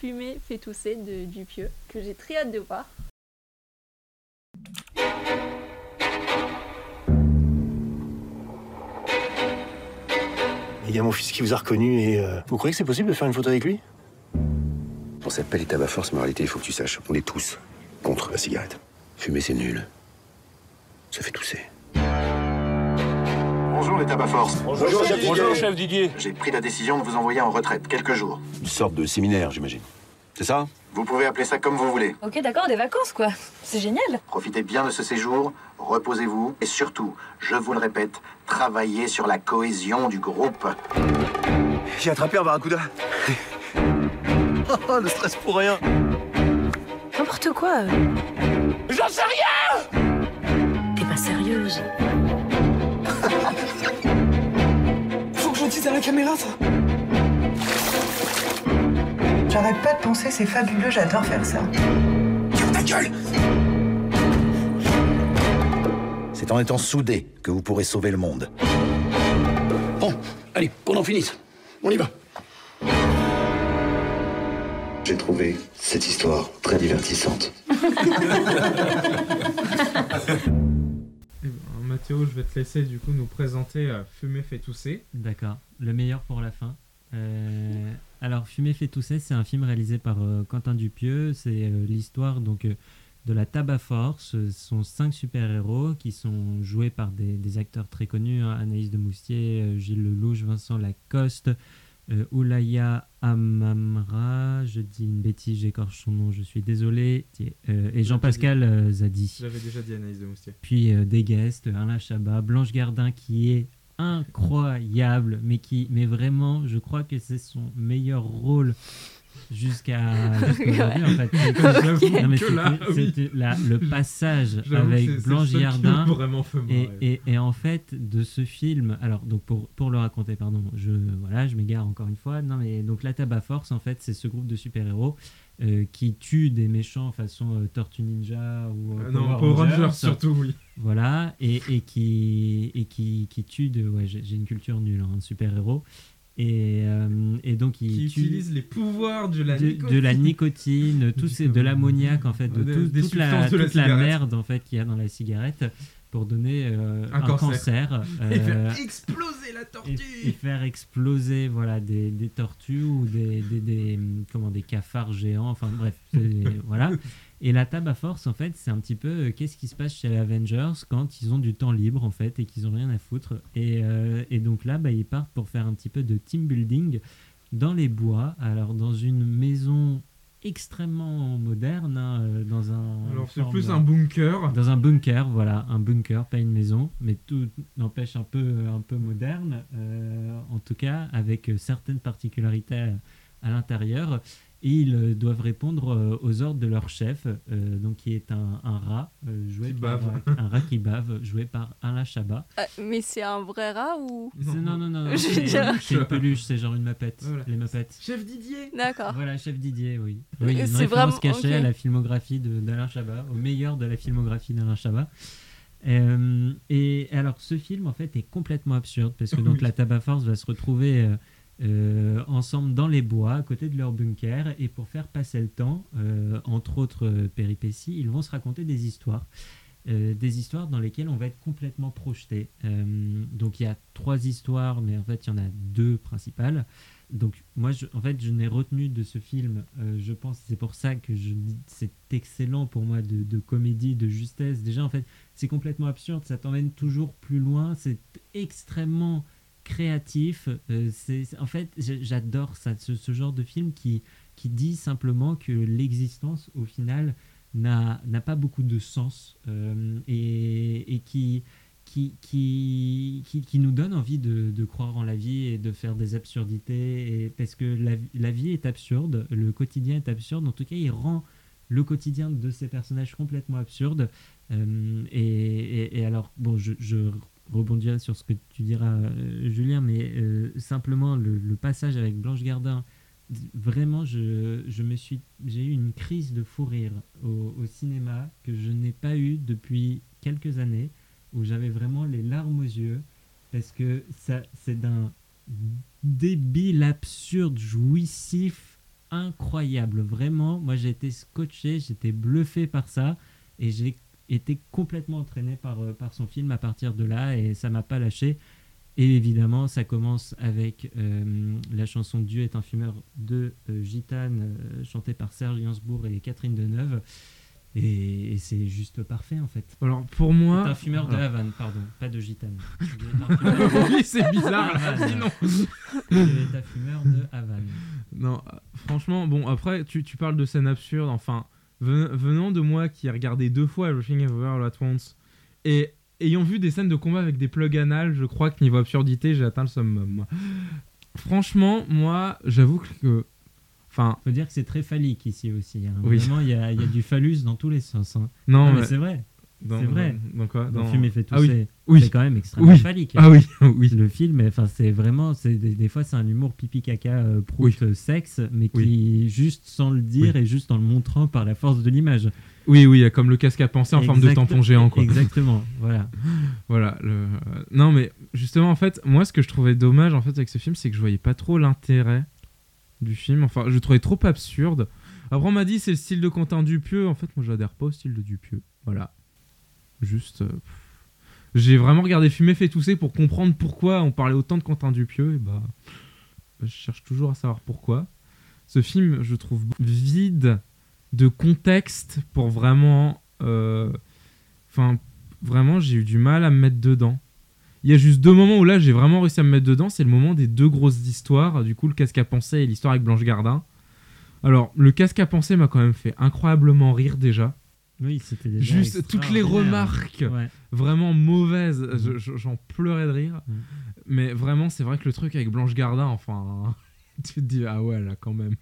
Fumer fait tousser de Dupieux, que j'ai très hâte de voir. Il y a mon fils qui vous a reconnu et euh, vous croyez que c'est possible de faire une photo avec lui? On s'appelle état à force, mais en réalité, il faut que tu saches, on est tous contre la cigarette. Fumer, c'est nul. Ça fait tousser. Bonjour les tabac force. Bonjour, chef Didier. Bonjour, chef Didier. J'ai pris la décision de vous envoyer en retraite quelques jours. Une sorte de séminaire, j'imagine. C'est ça? Vous pouvez appeler ça comme vous voulez. Ok, d'accord, des vacances quoi. C'est génial. Profitez bien de ce séjour, reposez-vous et surtout, je vous le répète, travaillez sur la cohésion du groupe. J'ai attrapé un barracuda. *laughs* Oh, le stress pour rien. N'importe quoi. J'en sais rien T'es pas sérieuse. *laughs* Faut que je dise à la caméra ça. J'arrête pas de penser, c'est fabuleux, j'adore faire ça. Ferme ta gueule C'est en étant soudés que vous pourrez sauver le monde. Bon, allez, qu'on en finisse. On y va. J'ai trouvé cette histoire très divertissante. *laughs* Eh ben, Mathéo, je vais te laisser du coup nous présenter euh, Fumer fait tousser. D'accord, le meilleur pour la fin. Euh, alors, Fumer fait tousser, c'est un film réalisé par euh, Quentin Dupieux. C'est euh, l'histoire donc euh, de la Tabac Force. Ce sont cinq super-héros qui sont joués par des, des acteurs très connus hein. Anaïs de Moustier, euh, Gilles Lelouch, Vincent Lacoste, euh, Oulaya Amamra. Je dis une bêtise, j'écorche son nom, je suis désolé. Euh, et Jean-Pascal euh, Zadi. J'avais déjà dit Anaïs de Moustier. Puis euh, des guests, Alain Chabat, Blanche Gardin qui est incroyable, mais qui, mais vraiment, je crois que c'est son meilleur rôle jusqu'à *laughs* aujourd'hui, en fait. *laughs* C'était- la- le passage avec Blanche Gardin. vraiment fait et, et, et en fait de ce film alors donc pour, pour le raconter pardon je voilà je m'égare encore une fois. Non mais donc la Tabac Force en fait c'est ce groupe de super héros qui tue des méchants façon euh, Tortue Ninja ou euh, Ah non, Power Rangers, surtout, oui. voilà et, et qui et qui, qui tue de ouais j'ai j'ai une culture nulle hein, super héros et, euh, et donc il Qui tue utilise les pouvoirs de la de, nicotine. de la nicotine, tout ces- de l'ammoniac en fait, de, tout- des toute, la, de la toute la cigarette. merde en fait qu'il y a dans la cigarette pour donner euh, Un un, cancer. cancer, *laughs* Et faire euh, exploser la tortue. et, et faire exploser voilà des, des tortues ou des, des, des, comment des cafards géants enfin bref *laughs* voilà et la table à force en fait c'est un petit peu euh, qu'est-ce qui se passe chez les Avengers quand ils ont du temps libre en fait et qu'ils ont rien à foutre. Et, euh, et donc là bah, ils partent pour faire un petit peu de team building dans les bois. Alors dans une maison extrêmement moderne hein, euh, dans un Alors, c'est plus de- un bunker. dans un bunker voilà un bunker pas une maison mais tout n'empêche un peu un peu moderne euh, en tout cas avec certaines particularités à, à l'intérieur et ils euh, doivent répondre euh, aux ordres de leur chef euh, donc qui est un, un rat euh, joué Qui par bave. un rat qui bave joué par Alain Chabat mais c'est un vrai rat ou? Non, non, non, non, c'est dire- une peluche, c'est genre une mapette. Voilà. Les mapettes. Chef Didier D'accord. Voilà, chef Didier, oui. Oui, une C'est référence vraiment- cachée ok. à la filmographie d'Alain Chabat, au meilleur de la filmographie d'Alain Chabat. Euh, et alors, ce film, en fait, est complètement absurde, parce que donc Oui. *laughs* la Tabac Force va se retrouver euh, ensemble dans les bois, à côté de leur bunker, et pour faire passer le temps, euh, entre autres euh, péripéties, ils vont se raconter des histoires. Des histoires dans lesquelles on va être complètement projeté. Donc il y a trois histoires, mais en fait il y en a deux principales. Donc moi, en fait, je n'ai retenu de ce film, je pense, c'est pour ça que je dis c'est excellent pour moi de, de comédie, de justesse. Déjà, en fait, c'est complètement absurde, ça t'emmène toujours plus loin, c'est extrêmement créatif. euh, c'est en fait, j'adore ça, ce, genre de film qui qui dit simplement que l'existence, au final, n'a n'a pas beaucoup de sens euh, et, et qui, qui, qui, qui, nous donne envie de, croire en la vie et de faire des absurdités. Et, parce que la, la vie est absurde, le quotidien est absurde. En tout cas, il rend le quotidien de ces personnages complètement absurde. Euh, et, alors, bon, je rebondirai sur ce que tu diras, euh, Julien, mais euh, simplement le, passage avec Blanche Gardin vraiment, je, je me suis, j'ai eu une crise de fou rire au, au cinéma que je n'ai pas eu depuis quelques années, où j'avais vraiment les larmes aux yeux, parce que ça, c'est d'un débile, absurde, jouissif, incroyable. Vraiment, moi j'ai été scotché, j'étais bluffé par ça, et j'ai été complètement entraîné par, euh, par son film à partir de là, et ça m'a pas lâché. Et évidemment, ça commence avec euh, la chanson Dieu est un fumeur de euh, Gitane, euh, chantée par Serge Gainsbourg et Catherine Deneuve. Et, et c'est juste parfait en fait. Alors pour moi. C'est un fumeur de alors- Havane, pardon, pas de gitane. *laughs* Oui, c'est bizarre, sinon. *laughs* Est un fumeur de Havane. Non, franchement, bon, après, tu, tu parles de scènes absurdes. Enfin, venant de moi qui ai regardé deux fois Everything Everywhere All At Once et ayant vu des scènes de combat avec des plugs anal, je crois que niveau absurdité, j'ai atteint le summum. moi. Franchement, moi, j'avoue que. Enfin. Faut dire que c'est très phallique ici aussi. hein. Oui. Vraiment, il y a, y a du phallus dans tous les sens. hein. Non, mais mais- c'est vrai. Dans- c'est vrai. dans- dans quoi Dans Dans- Fumer fait Ah oui. tousser. Oui. C'est quand même extrêmement Oui. phallique. Ah oui, *laughs* oui. Le film, enfin, c'est vraiment, c'est des, des fois, c'est un humour pipi caca euh, prout euh, sexe, mais qui juste sans le dire et juste en le montrant par la force de l'image. Oui, oui, il y a comme le casque à penser en forme de tampon géant, quoi. Exactement, voilà. *laughs* voilà. Le... euh, Non, mais justement, en fait, moi, ce que je trouvais dommage, en fait, avec ce film, c'est que je voyais pas trop l'intérêt du film. Enfin, je le trouvais trop absurde. Après, on m'a dit c'est le style de Quentin Dupieux. En fait, moi, j'adhère pas au style de Dupieux. Voilà. Juste. euh. J'ai vraiment regardé Fumer fait tousser pour comprendre pourquoi on parlait autant de Quentin Dupieux. Et bah, je cherche toujours à savoir pourquoi. Ce film, je trouve vide de contexte pour vraiment. euh, Enfin, vraiment, j'ai eu du mal à me mettre dedans. Il y a juste deux moments où là, j'ai vraiment réussi à me mettre dedans. C'est le moment des deux grosses histoires. Du coup, le casque à penser et l'histoire avec Blanche Gardin. Alors, le casque à penser m'a quand même fait incroyablement rire déjà. Oui, c'était déjà Juste toutes les remarques Ouais. vraiment mauvaises, je- j'en pleurais de rire. Mais vraiment, c'est vrai que le truc avec Blanche Gardin, enfin, *laughs* tu te dis, ah ouais, là quand même.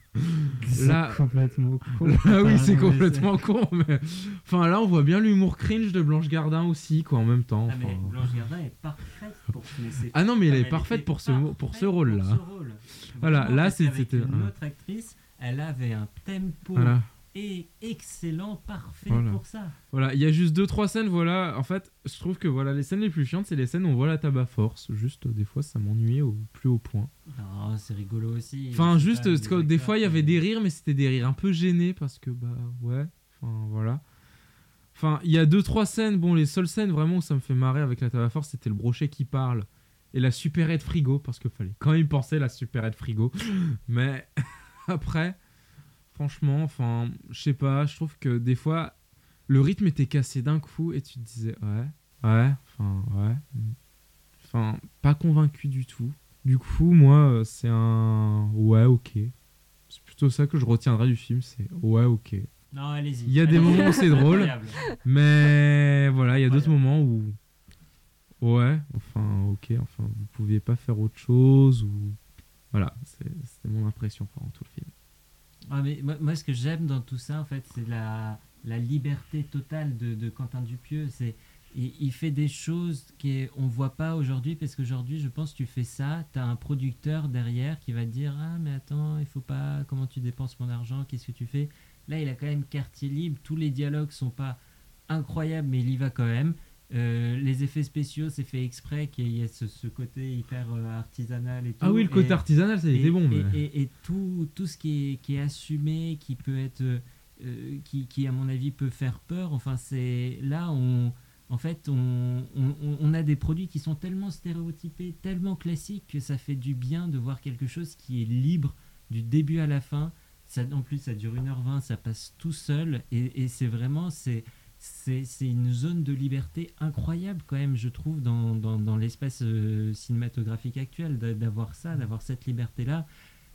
C'est complètement con. *laughs* Là, oui, c'est Ah, complètement con. Mais... Enfin, là, on voit bien l'humour cringe de Blanche Gardin aussi, quoi, en même temps. Ah, mais. Blanche Gardin est parfaite pour c'est- Ah non, mais elle est parfaite pour ce, pour ce rôle-là. pour ce rôle. Voilà, là, c'était. Une autre actrice, elle avait un tempo Voilà. Et excellent, parfait Voilà. pour ça. Voilà, il y a juste deux trois scènes, voilà. En fait, je trouve que voilà, les scènes les plus chiantes, c'est les scènes où on voit la tabac force. Juste, des fois, ça m'ennuyait au plus haut point. Non, c'est rigolo aussi. Enfin, juste, que des fois, il y avait des rires, mais c'était des rires un peu gênés parce que, bah, ouais. Enfin, voilà. Enfin, il y a deux, trois scènes. Bon, les seules scènes vraiment où ça me fait marrer avec la tabac force, c'était le brochet qui parle et la supérette frigo parce qu'il fallait quand même penser la supérette frigo. Mais *laughs* après, franchement, enfin, je sais pas, je trouve que des fois, le rythme était cassé d'un coup et tu te disais, ouais, ouais, enfin, ouais. Enfin, pas convaincu du tout. Du coup, moi, euh, c'est un ouais, ok. C'est plutôt ça que je retiendrai du film, c'est ouais, ok. Non, allez-y. Il y a des moments où c'est drôle, mais voilà, il y a d'autres moments où ouais, enfin, ok, enfin, vous pouviez pas faire autre chose ou voilà, c'est- c'était mon impression pendant tout le film. Ah, mais moi, ce que j'aime dans tout ça, en fait, c'est la, liberté totale de, de Quentin Dupieux. C'est, il, il fait des choses qu'on ne voit pas aujourd'hui, parce qu'aujourd'hui, je pense, tu fais ça, tu un producteur derrière qui va te dire Ah, mais attends, il faut pas, comment tu dépenses mon argent, qu'est-ce que tu fais? Là, il a quand même quartier libre, tous les dialogues sont pas incroyables, mais il y va quand même. Euh, les effets spéciaux, c'est fait exprès qu'il y ait ce, ce côté hyper euh, artisanal et tout. Ah oui, le côté Et- artisanal, ça a été bon, et- mais- et, et tout, tout ce qui est, qui est assumé, qui peut être, euh, qui, qui à mon avis peut faire peur. Enfin, c'est là on, en fait, on, on, on a des produits qui sont tellement stéréotypés, tellement classiques que ça fait du bien de voir quelque chose qui est libre du début à la fin. Ça, en plus, ça dure 1h20, ça passe tout seul et, et c'est vraiment c'est c'est une zone de liberté incroyable quand même, je trouve, dans, dans, dans l'espace euh, cinématographique actuel, d'a- d'avoir ça, d'avoir cette liberté-là,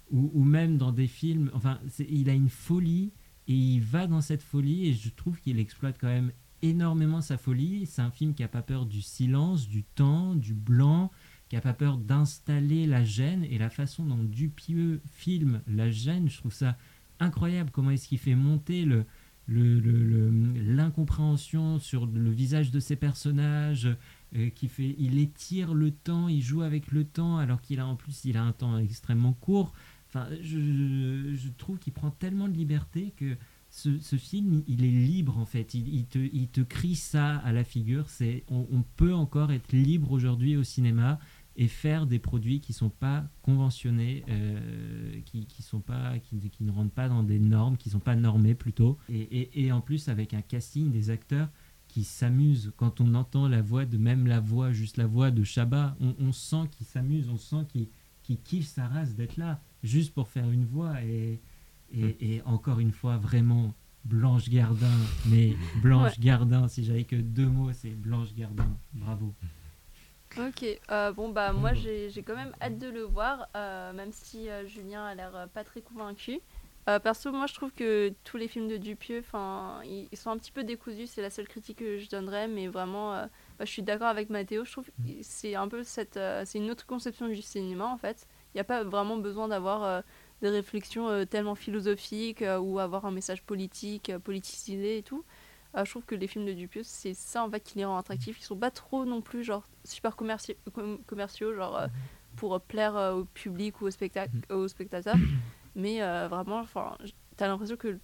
ou, ou même dans des films, enfin, il a une folie, et il va dans cette folie, et je trouve qu'il exploite quand même énormément sa folie. C'est un film qui n'a pas peur du silence, du temps, du blanc, qui n'a pas peur d'installer la gêne, et la façon dont Dupieux filme la gêne, je trouve ça incroyable, comment est-ce qu'il fait monter le l'incompréhension sur le visage de ses personnages, euh, qui fait, il étire le temps, il joue avec le temps, alors qu'il a en plus il a un temps extrêmement court. Enfin, je, je trouve qu'il prend tellement de liberté que ce, film, il est libre en fait. Il, te, il te crie ça à la figure. C'est, on peut encore être libre aujourd'hui au cinéma et faire des produits qui sont pas conventionnés, euh, qui, qui sont pas, qui, qui ne rentrent pas dans des normes, qui sont pas normés plutôt. Et, et, et en plus avec un casting des acteurs qui s'amusent quand on entend la voix de même la voix, juste la voix de Chabat, on, on sent qu'il s'amuse, on sent qu'il qu'il kiffe sa race d'être là, juste pour faire une voix et, et, et encore une fois vraiment Blanche Gardin. Mais *laughs* Blanche Ouais. Gardin, si j'avais que deux mots, c'est Blanche Gardin. Bravo. *laughs* Ok, euh, bon bah moi j'ai quand même hâte de le voir, euh, même si euh, Julien a l'air pas très convaincu. Perso, moi je trouve que tous les films de Dupieux, enfin, ils, ils sont un petit peu décousus, c'est la seule critique que je donnerais, mais vraiment, bah, je suis d'accord avec Mathéo, je trouve que c'est un peu cette, c'est une autre conception du cinéma en fait. Il n'y a pas vraiment besoin d'avoir des réflexions tellement philosophiques ou avoir un message politique, politisé et tout. Euh, je trouve que les films de Dupieux, c'est ça en fait qui les rend attractifs. Ils sont pas trop non plus genre super commerci- com- commerciaux, genre euh, pour euh, plaire euh, au public ou au spectacle, aux spectateurs. *coughs* Mais euh, vraiment, enfin, t'as l'impression que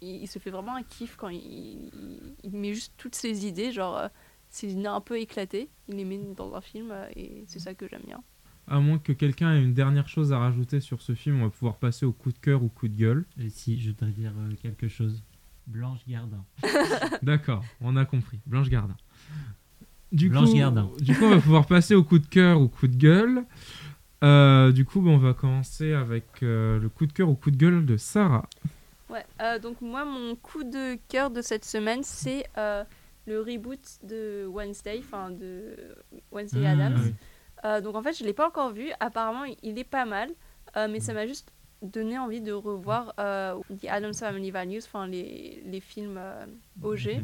il, il se fait vraiment un kiff quand il, il- il met juste toutes ses idées, genre euh, ses idées un peu éclatées, il les met dans un film euh, et c'est ça que j'aime bien. À moins que quelqu'un ait une dernière chose à rajouter sur ce film, on va pouvoir passer au coup de cœur ou coup de gueule. Et si, je voudrais dire quelque chose. Blanche Gardin. *laughs* D'accord, on a compris. Blanche Gardin. Du Blanche coup, Gardin. *laughs* Du coup, on va pouvoir passer au coup de cœur ou coup de gueule. Euh, du coup, bah, on va commencer avec euh, le coup de cœur ou coup de gueule de Sarah. Ouais, euh, donc moi, mon coup de cœur de cette semaine, c'est euh, le reboot de Wednesday, enfin de Wednesday Ah, Adams. oui. Euh, donc en fait, je l'ai pas encore vu. Apparemment, il est pas mal, euh, mais ça m'a juste donné envie de revoir euh, The Adams Family Values, enfin les, les films euh, OG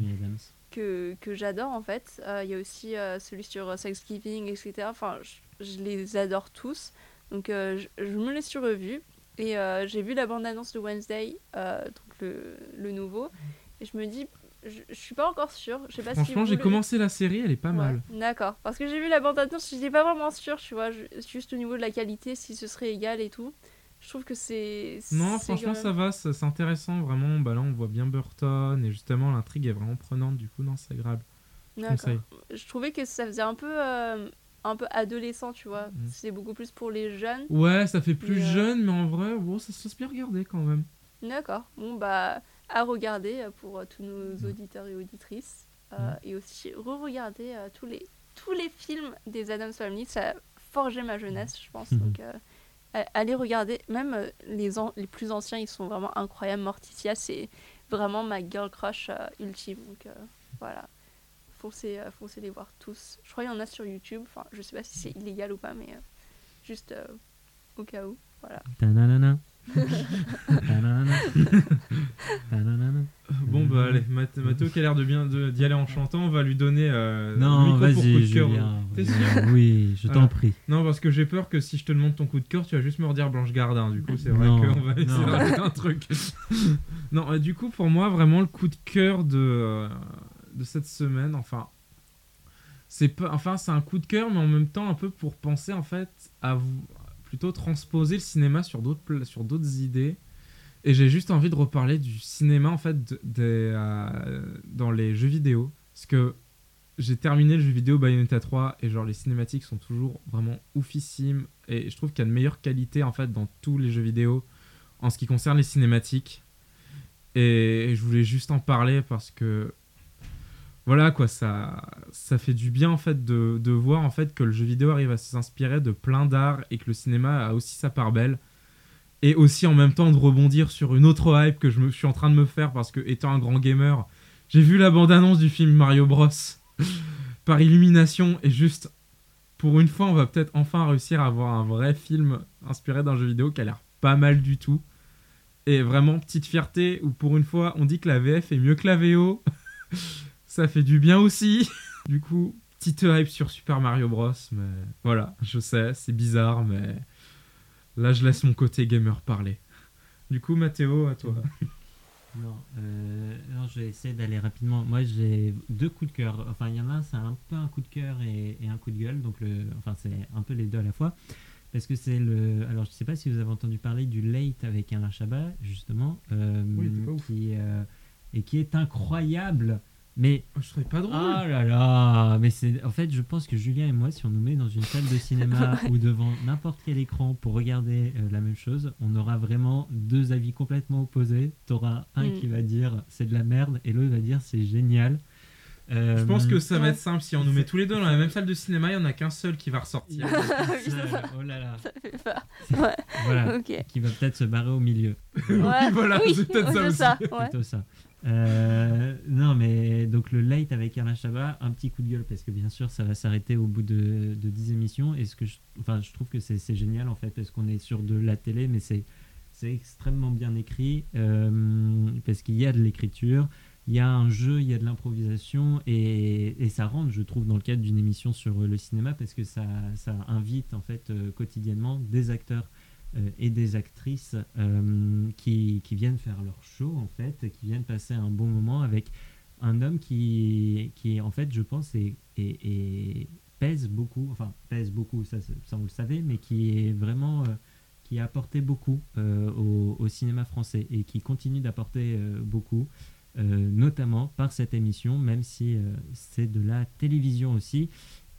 que, que j'adore en fait. Euh, Il y a aussi euh, celui sur euh, Thanksgiving, etc. Enfin, je, je les adore tous. Donc je, je me les suis revus. Et j'ai vu la bande-annonce de Wednesday, donc le, le nouveau. Et je me dis, je, je suis pas encore sûre. Je sais pas Franchement, j'ai le- commencé la série, elle est pas Ouais, mal. D'accord. Parce que j'ai vu la bande-annonce, j'étais pas vraiment sûre, tu vois. je- juste au niveau de la qualité, si ce serait égal et tout. Je trouve que c'est. Non, franchement, ça va, c'est intéressant, vraiment. Bah là, on voit bien Burton, et justement, l'intrigue est vraiment prenante, du coup, non, c'est agréable. Je. Je trouvais que ça faisait un peu, euh, un peu adolescent, tu vois. Mm. C'est beaucoup plus pour les jeunes. Ouais, ça fait plus Mais, euh, jeune, mais en vrai, bon, ça se laisse bien regarder quand même. D'accord. Bon, bah, à regarder euh, pour euh, tous nos auditeurs et auditrices. Euh, Et aussi re-regarder tous, les, tous les films des Adams Family. Ça a forgé ma jeunesse, je pense. Donc, allez regarder. Même euh, les, les plus anciens, ils sont vraiment incroyables. Morticia, c'est vraiment ma girl crush euh, ultime. Donc, euh, voilà. Foncez, euh, les voir tous. Je crois qu'il y en a sur YouTube. Enfin, je sais pas si c'est illégal ou pas, mais juste au cas où. Voilà. *laughs* Bon, bah allez, Math- Mathéo qui a l'air de bien d'y aller en chantant, on va lui donner euh, Non, le micro pour vas-y, coup de cœur. T'es sûr oui, je t'en prie. Non, parce que j'ai peur que si je te demande ton coup de cœur, tu vas juste me redire Blanche Gardin. Du coup, c'est vrai qu'on va essayer de rajouter un truc. *laughs* non, euh, du coup, pour moi, vraiment, le coup de cœur de, euh, de cette semaine, enfin, c'est pas, enfin, c'est un coup de cœur, mais en même temps, un peu pour penser, en fait, à vous, plutôt transposer le cinéma sur d'autres, sur d'autres idées. Et j'ai juste envie de reparler du cinéma, en fait, euh, dans les jeux vidéo. Parce que j'ai terminé le jeu vidéo Bayonetta 3 et genre les cinématiques sont toujours vraiment oufissimes et je trouve qu'il y a de meilleure qualité en fait dans tous les jeux vidéo en ce qui concerne les cinématiques et je voulais juste en parler parce que voilà quoi ça ça fait du bien en fait de, voir en fait que le jeu vidéo arrive à s'inspirer de plein d'arts et que le cinéma a aussi sa part belle. Et aussi en même temps de rebondir sur une autre hype que je suis en train de me faire parce que étant un grand gamer j'ai vu la bande-annonce du film Mario Bros. *laughs* par illumination et juste pour une fois on va peut-être enfin réussir à avoir un vrai film inspiré d'un jeu vidéo qui a l'air pas mal du tout. Et vraiment petite fierté où pour une fois on dit que la VF est mieux que la VO *laughs* ça fait du bien aussi *laughs* du coup petite hype sur Super Mario Bros mais voilà je sais c'est bizarre mais là je laisse mon côté gamer parler du coup Mathéo à toi *laughs* Non, euh, non, je vais essayer d'aller rapidement. Moi, j'ai deux coups de cœur. Enfin, il y en a un, c'est un peu un coup de cœur et, et un coup de gueule. Donc, le, enfin, c'est un peu les deux à la fois. Parce que c'est le. Alors, je sais pas si vous avez entendu parler du Late avec Alain Chabat, justement. euh, Oui, qui, euh, et qui est incroyable. Mais. je trouvais pas drôle. Oh là là Mais c'est. En fait, je pense que Julien et moi, si on nous met dans une salle de cinéma *laughs* ou devant n'importe quel écran pour regarder euh, la même chose, on aura vraiment deux avis complètement opposés. T'auras un Mm. qui va dire c'est de la merde et l'autre va dire c'est génial. Euh, Je pense que ça va être simple. Si on nous met tous les deux dans la même salle de cinéma, il n'y en a qu'un seul qui va ressortir. oh là là. Ça fait peur. Ouais. Voilà. Ok. Qui va peut-être se barrer au milieu. Ouais, *laughs* voilà, oui, c'est peut-être ça aussi. ça, *laughs* ouais. Plutôt ça. Euh, non, mais donc le late avec Alain Chabat, un petit coup de gueule parce que bien sûr ça va s'arrêter au bout de, de 10 émissions. Et ce que je, enfin, je trouve que c'est génial en fait parce qu'on est sur de la télé, mais c'est extrêmement bien écrit euh, parce qu'il y a de l'écriture, il y a un jeu, il y a de l'improvisation et, ça rentre, je trouve, dans le cadre d'une émission sur le cinéma parce que ça, ça invite en fait euh, quotidiennement des acteurs et des actrices euh, qui, qui viennent faire leur show en fait, qui viennent passer un bon moment avec un homme qui, qui en fait, je pense, est, est- pèse beaucoup, enfin pèse beaucoup, ça, ça on le savait, mais qui est vraiment, euh, qui a apporté beaucoup euh, au, cinéma français et qui continue d'apporter euh, beaucoup, euh, notamment par cette émission, même si euh, c'est de la télévision aussi.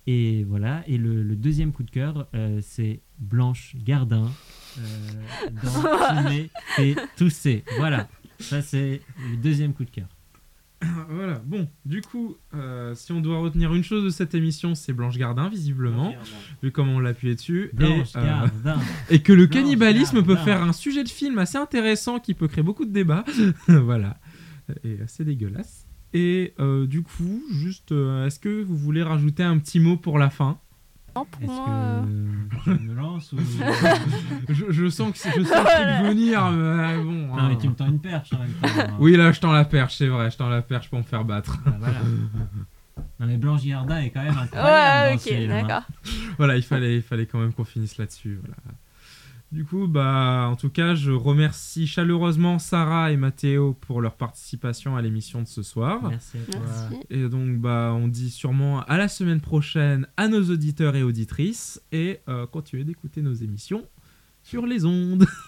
Et voilà, et le, le deuxième coup de cœur, euh, c'est Blanche Gardin euh, dans *laughs* Ciné et Tousser. Voilà, ça c'est le deuxième coup de cœur. *coughs* voilà, bon, du coup, euh, si on doit retenir une chose de cette émission, c'est Blanche Gardin, visiblement, vu comment on l'a appuyé dessus. Blanche et, euh, Gardin. *laughs* et que le Blanche cannibalisme peut faire un sujet de film assez intéressant qui peut créer beaucoup de débats. *laughs* voilà, et assez dégueulasse. Et euh, du coup, juste, euh, est-ce que vous voulez rajouter un petit mot pour la fin? Non, pour Est-ce moi. que euh, je me lance ou... *laughs* je, je sens que je sens truc venir, mais bon. Non, hein. mais tu me tends une perche en même temps. Oui, là, je tends la perche, c'est vrai, je tends la perche pour me faire battre. Ah, voilà. Non, mais Blanche Gardin est quand même Ouais, incroyable. dans ok, hein. d'accord. voilà, il fallait, il fallait quand même qu'on finisse là-dessus. Voilà. Du coup, bah, en tout cas, je remercie chaleureusement Sarah et Mathéo pour leur participation à l'émission de ce soir. Merci à toi. Merci. Et donc, bah, on dit sûrement à la semaine prochaine à nos auditeurs et auditrices et euh, continuez d'écouter nos émissions sur les ondes. *laughs*